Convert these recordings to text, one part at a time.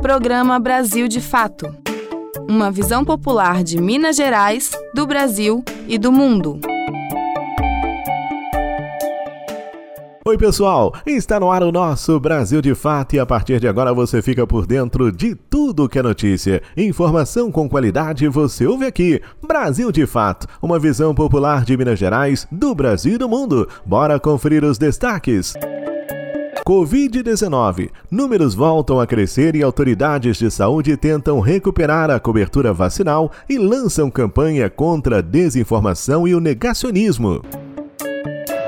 Programa Brasil de Fato. Uma visão popular de Minas Gerais, do Brasil e do mundo. Oi, pessoal! Está no ar o nosso Brasil de Fato e a partir de agora você fica por dentro de tudo que é notícia. Informação com qualidade você ouve aqui. Brasil de Fato, uma visão popular de Minas Gerais, do Brasil e do mundo. Bora conferir os destaques. Covid-19. Números voltam a crescer e autoridades de saúde tentam recuperar a cobertura vacinal e lançam campanha contra a desinformação e o negacionismo.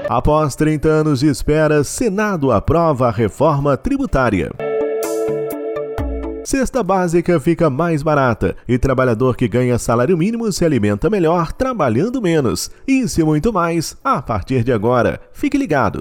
Após 30 anos de espera, Senado aprova a reforma tributária. Cesta básica fica mais barata e trabalhador que ganha salário mínimo se alimenta melhor trabalhando menos. Isso e muito mais a partir de agora. Fique ligado.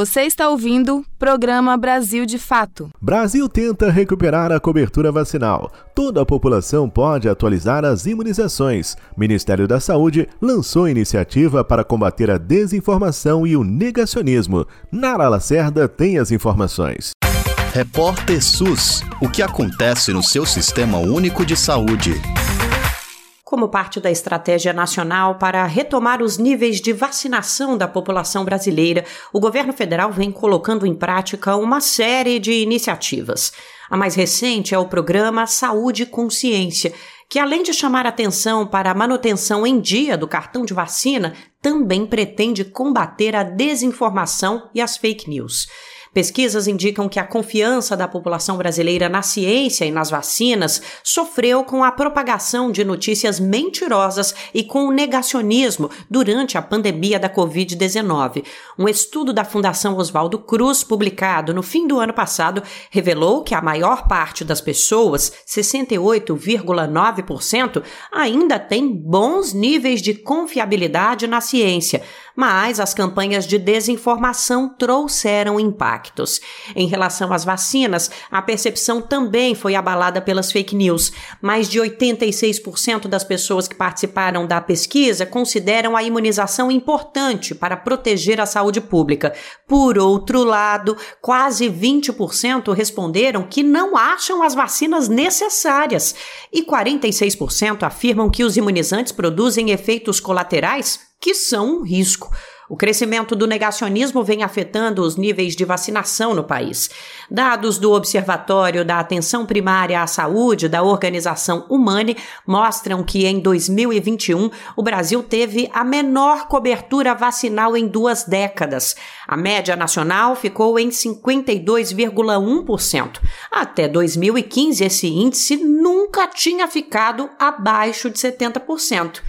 Você está ouvindo Programa Brasil de Fato. Brasil tenta recuperar a cobertura vacinal. Toda a população pode atualizar as imunizações. Ministério da Saúde lançou iniciativa para combater a desinformação e o negacionismo. Nara Lacerda tem as informações. Repórter SUS. O que acontece no seu sistema único de saúde? Como parte da estratégia nacional para retomar os níveis de vacinação da população brasileira, o governo federal vem colocando em prática uma série de iniciativas. A mais recente é o programa Saúde e Consciência, que além de chamar atenção para a manutenção em dia do cartão de vacina, também pretende combater a desinformação e as fake news. Pesquisas indicam que a confiança da população brasileira na ciência e nas vacinas sofreu com a propagação de notícias mentirosas e com o negacionismo durante a pandemia da Covid-19. Um estudo da Fundação Oswaldo Cruz, publicado no fim do ano passado, revelou que a maior parte das pessoas, 68,9%, ainda tem bons níveis de confiabilidade na ciência, mas as campanhas de desinformação trouxeram impactos. Em relação às vacinas, a percepção também foi abalada pelas fake news. Mais de 86% das pessoas que participaram da pesquisa consideram a imunização importante para proteger a saúde pública. Por outro lado, quase 20% responderam que não acham as vacinas necessárias e 46% afirmam que os imunizantes produzem efeitos colaterais que são um risco. O crescimento do negacionismo vem afetando os níveis de vacinação no país. Dados do Observatório da Atenção Primária à Saúde da Organização Humane mostram que em 2021 o Brasil teve a menor cobertura vacinal em duas décadas. A média nacional ficou em 52,1%. Até 2015, esse índice nunca tinha ficado abaixo de 70%.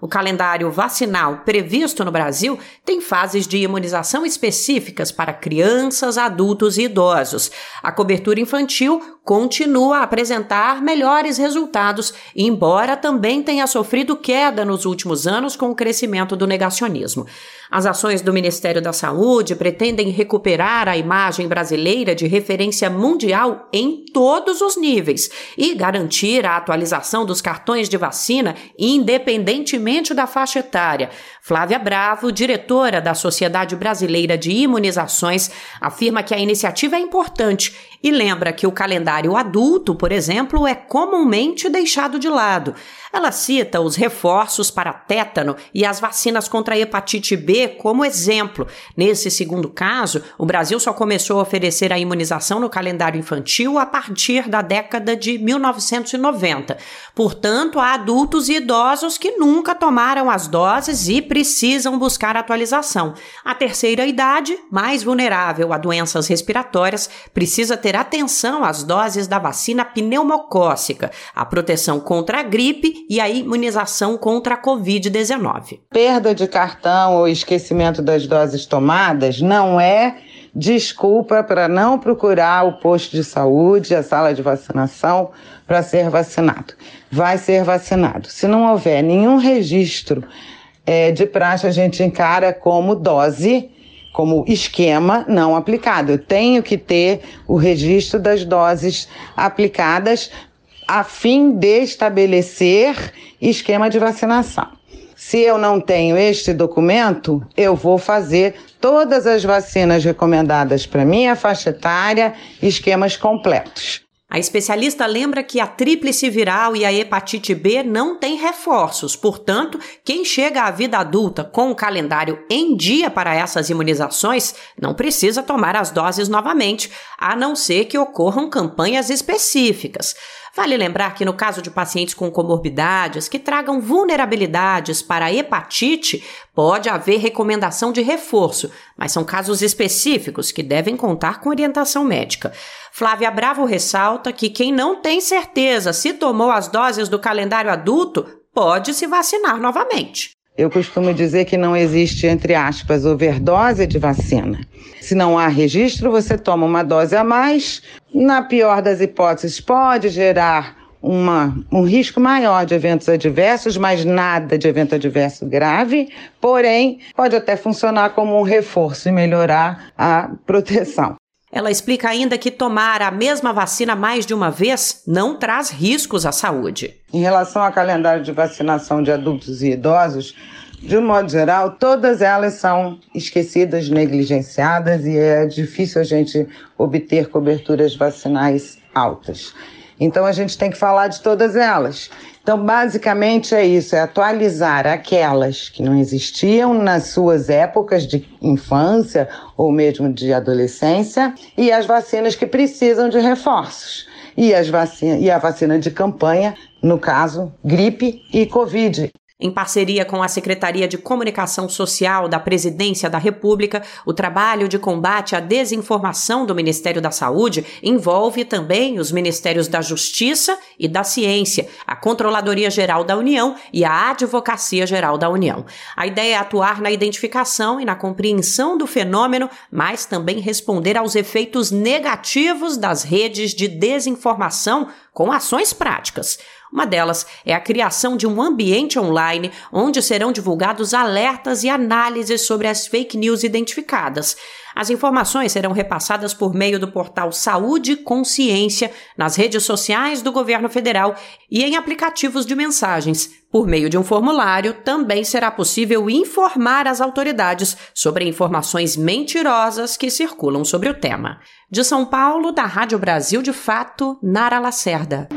O calendário vacinal previsto no Brasil tem fases de imunização específicas para crianças, adultos e idosos. A cobertura infantil continua a apresentar melhores resultados, embora também tenha sofrido queda nos últimos anos com o crescimento do negacionismo. As ações do Ministério da Saúde pretendem recuperar a imagem brasileira de referência mundial em todos os níveis e garantir a atualização dos cartões de vacina independentemente da faixa etária. Flávia Bravo, diretora da Sociedade Brasileira de Imunizações, afirma que a iniciativa é importante e lembra que o calendário adulto, por exemplo, é comumente deixado de lado. Ela cita os reforços para tétano e as vacinas contra a hepatite B como exemplo. Nesse segundo caso, o Brasil só começou a oferecer a imunização no calendário infantil a partir da década de 1990. Portanto, há adultos e idosos que nunca tomaram as doses e precisam buscar atualização. A terceira idade, mais vulnerável a doenças respiratórias, precisa ter atenção às doses da vacina pneumocócica, a proteção contra a gripe e a imunização contra a Covid-19. Perda de cartão ou esquecimento das doses tomadas não é desculpa para não procurar o posto de saúde, a sala de vacinação, para ser vacinado. Vai ser vacinado. Se não houver nenhum registro é, de praxe a gente encara como dose como esquema não aplicado. Eu tenho que ter o registro das doses aplicadas a fim de estabelecer esquema de vacinação. Se eu não tenho este documento, eu vou fazer todas as vacinas recomendadas para minha faixa etária, esquemas completos. A especialista lembra que a tríplice viral e a hepatite B não têm reforços, portanto, quem chega à vida adulta com o calendário em dia para essas imunizações não precisa tomar as doses novamente, a não ser que ocorram campanhas específicas. Vale lembrar que no caso de pacientes com comorbidades que tragam vulnerabilidades para a hepatite, pode haver recomendação de reforço, mas são casos específicos que devem contar com orientação médica. Flávia Bravo ressalta que quem não tem certeza se tomou as doses do calendário adulto pode se vacinar novamente. Eu costumo dizer que não existe, entre aspas, overdose de vacina. Se não há registro, você toma uma dose a mais. Na pior das hipóteses, pode gerar uma, um risco maior de eventos adversos, mas nada de evento adverso grave. Porém, pode até funcionar como um reforço e melhorar a proteção. Ela explica ainda que tomar a mesma vacina mais de uma vez não traz riscos à saúde. Em relação ao calendário de vacinação de adultos e idosos, de um modo geral, todas elas são esquecidas, negligenciadas e é difícil a gente obter coberturas vacinais altas. Então a gente tem que falar de todas elas. Então, basicamente é isso: é atualizar aquelas que não existiam nas suas épocas de infância ou mesmo de adolescência e as vacinas que precisam de reforços. E, as vacina, e a vacina de campanha, no caso, gripe e Covid. Em parceria com a Secretaria de Comunicação Social da Presidência da República, o trabalho de combate à desinformação do Ministério da Saúde envolve também os Ministérios da Justiça e da Ciência, a Controladoria Geral da União e a Advocacia Geral da União. A ideia é atuar na identificação e na compreensão do fenômeno, mas também responder aos efeitos negativos das redes de desinformação com ações práticas. Uma delas é a criação de um ambiente online onde serão divulgados alertas e análises sobre as fake news identificadas. As informações serão repassadas por meio do portal Saúde Consciência, nas redes sociais do governo federal e em aplicativos de mensagens. Por meio de um formulário, também será possível informar as autoridades sobre informações mentirosas que circulam sobre o tema. De São Paulo, da Rádio Brasil de Fato, Nara Lacerda.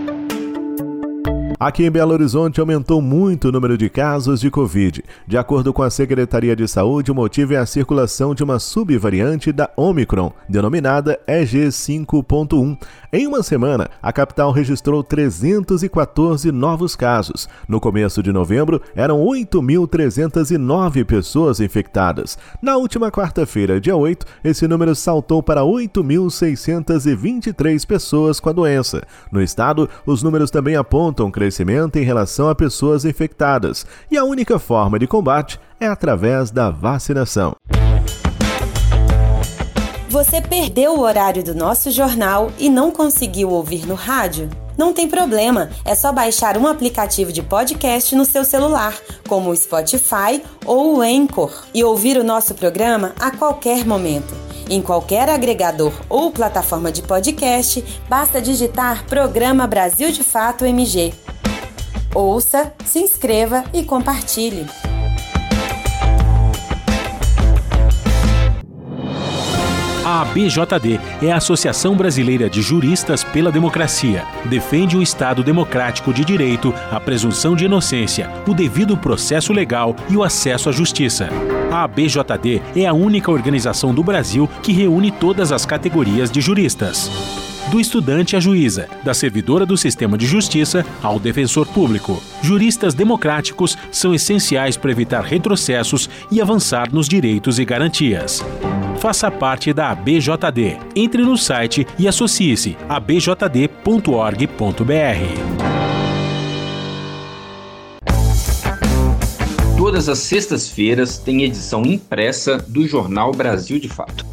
Aqui em Belo Horizonte aumentou muito o número de casos de Covid. De acordo com a Secretaria de Saúde, o motivo é a circulação de uma subvariante da Omicron, denominada EG5.1. Em uma semana, a capital registrou 314 novos casos. No começo de novembro, eram 8.309 pessoas infectadas. Na última quarta-feira, dia 8, esse número saltou para 8.623 pessoas com a doença. No estado, os números também apontam crescimento em relação a pessoas infectadas, e a única forma de combate é através da vacinação. Você perdeu o horário do nosso jornal e não conseguiu ouvir no rádio? Não tem problema, é só baixar um aplicativo de podcast no seu celular, como o Spotify ou o Anchor, e ouvir o nosso programa a qualquer momento. Em qualquer agregador ou plataforma de podcast, basta digitar Programa Brasil de Fato MG. Ouça, se inscreva e compartilhe. A ABJD é a Associação Brasileira de Juristas pela Democracia. Defende o Estado democrático de direito, a presunção de inocência, o devido processo legal e o acesso à justiça. A ABJD é a única organização do Brasil que reúne todas as categorias de juristas do estudante à juíza, da servidora do sistema de justiça ao defensor público. Juristas democráticos são essenciais para evitar retrocessos e avançar nos direitos e garantias. Faça parte da ABJD. Entre no site e associe-se a bjd.org.br. Todas as sextas-feiras tem edição impressa do jornal Brasil de Fato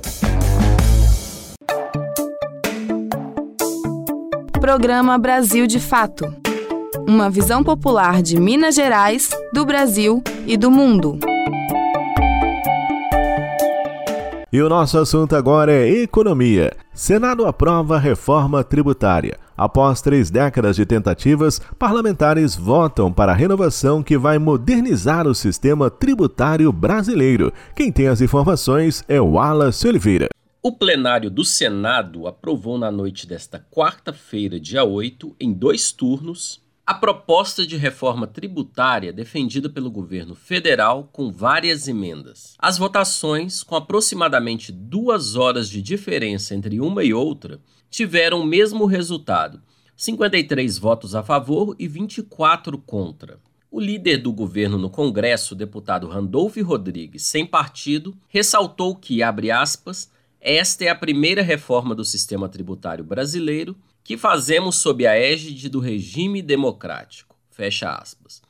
Programa Brasil de Fato uma visão popular de Minas Gerais, do Brasil e do mundo. E o nosso assunto agora é economia. Senado aprova reforma tributária. Após três décadas de tentativas, parlamentares votam para a renovação que vai modernizar o sistema tributário brasileiro. Quem tem as informações é o Wallace Oliveira. O plenário do Senado aprovou na noite desta quarta-feira, dia 8, em dois turnos, a proposta de reforma tributária defendida pelo governo federal com várias emendas. As votações, com aproximadamente duas horas de diferença entre uma e outra, tiveram o mesmo resultado: 53 votos a favor e 24 contra. O líder do governo no Congresso, deputado Randolph Rodrigues, sem partido, ressaltou que, abre aspas, esta é a primeira reforma do sistema tributário brasileiro que fazemos sob a égide do regime democrático. Fecha aspas.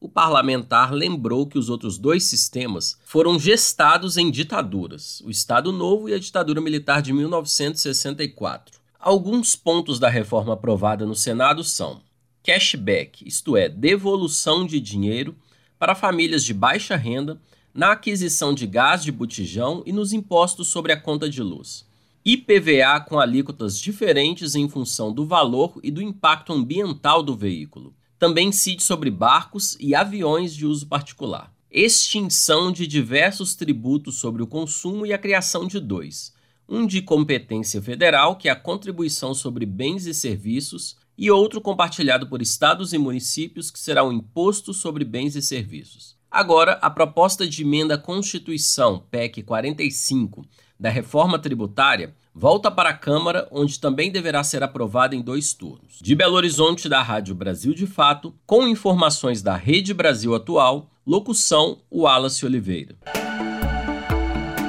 O parlamentar lembrou que os outros dois sistemas foram gestados em ditaduras, o Estado Novo e a ditadura militar de 1964. Alguns pontos da reforma aprovada no Senado são cashback, isto é, devolução de dinheiro para famílias de baixa renda na aquisição de gás de botijão e nos impostos sobre a conta de luz. IPVA com alíquotas diferentes em função do valor e do impacto ambiental do veículo. Também incide sobre barcos e aviões de uso particular. Extinção de diversos tributos sobre o consumo e a criação de dois: um de competência federal, que é a contribuição sobre bens e serviços, e outro compartilhado por estados e municípios, que será o imposto sobre bens e serviços. Agora, a proposta de emenda à Constituição, PEC 45, da reforma tributária volta para a Câmara, onde também deverá ser aprovada em dois turnos. De Belo Horizonte, da Rádio Brasil de Fato, com informações da Rede Brasil Atual, locução Wallace Oliveira.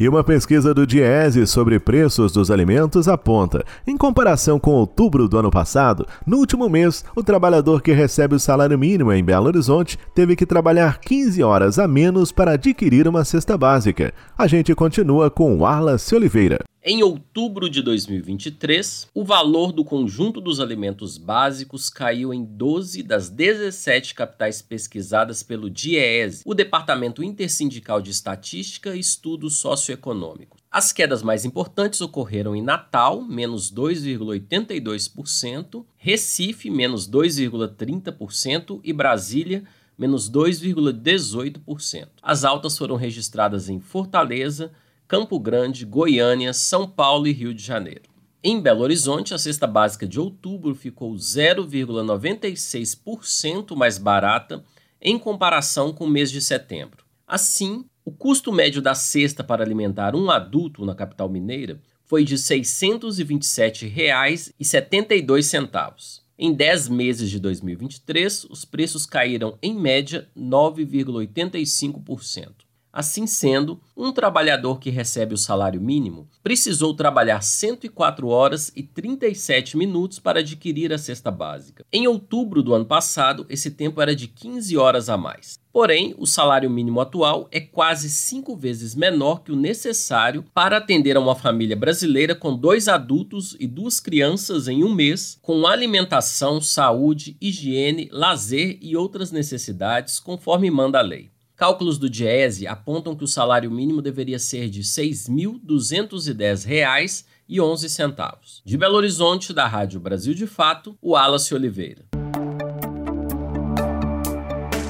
E uma pesquisa do Diese sobre preços dos alimentos aponta, em comparação com outubro do ano passado, no último mês, o trabalhador que recebe o salário mínimo em Belo Horizonte teve que trabalhar 15 horas a menos para adquirir uma cesta básica. A gente continua com Wallace Oliveira. Em outubro de 2023, o valor do conjunto dos alimentos básicos caiu em 12 das 17 capitais pesquisadas pelo DIEESE, o Departamento Intersindical de Estatística e Estudos Socioeconômicos. As quedas mais importantes ocorreram em Natal, menos 2,82%, Recife, menos 2,30% e Brasília, menos 2,18%. As altas foram registradas em Fortaleza, Campo Grande, Goiânia, São Paulo e Rio de Janeiro. Em Belo Horizonte, a cesta básica de outubro ficou 0,96% mais barata em comparação com o mês de setembro. Assim, o custo médio da cesta para alimentar um adulto na capital mineira foi de R$ 627,72. Em 10 meses de 2023, os preços caíram em média 9,85%. Assim sendo, um trabalhador que recebe o salário mínimo precisou trabalhar 104 horas e 37 minutos para adquirir a cesta básica. Em outubro do ano passado, esse tempo era de 15 horas a mais. Porém, o salário mínimo atual é quase cinco vezes menor que o necessário para atender a uma família brasileira com dois adultos e duas crianças em um mês, com alimentação, saúde, higiene, lazer e outras necessidades, conforme manda a lei. Cálculos do Diese apontam que o salário mínimo deveria ser de R$ 6.210,11. De Belo Horizonte, da Rádio Brasil de Fato, o Wallace Oliveira.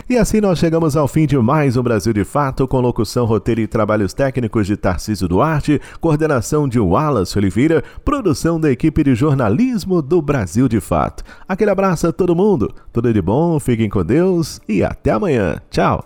E assim nós chegamos ao fim de mais um Brasil de Fato, com locução, roteiro e trabalhos técnicos de Tarcísio Duarte, coordenação de Wallace Oliveira, produção da equipe de jornalismo do Brasil de Fato. Aquele abraço a todo mundo, tudo de bom, fiquem com Deus e até amanhã. Tchau!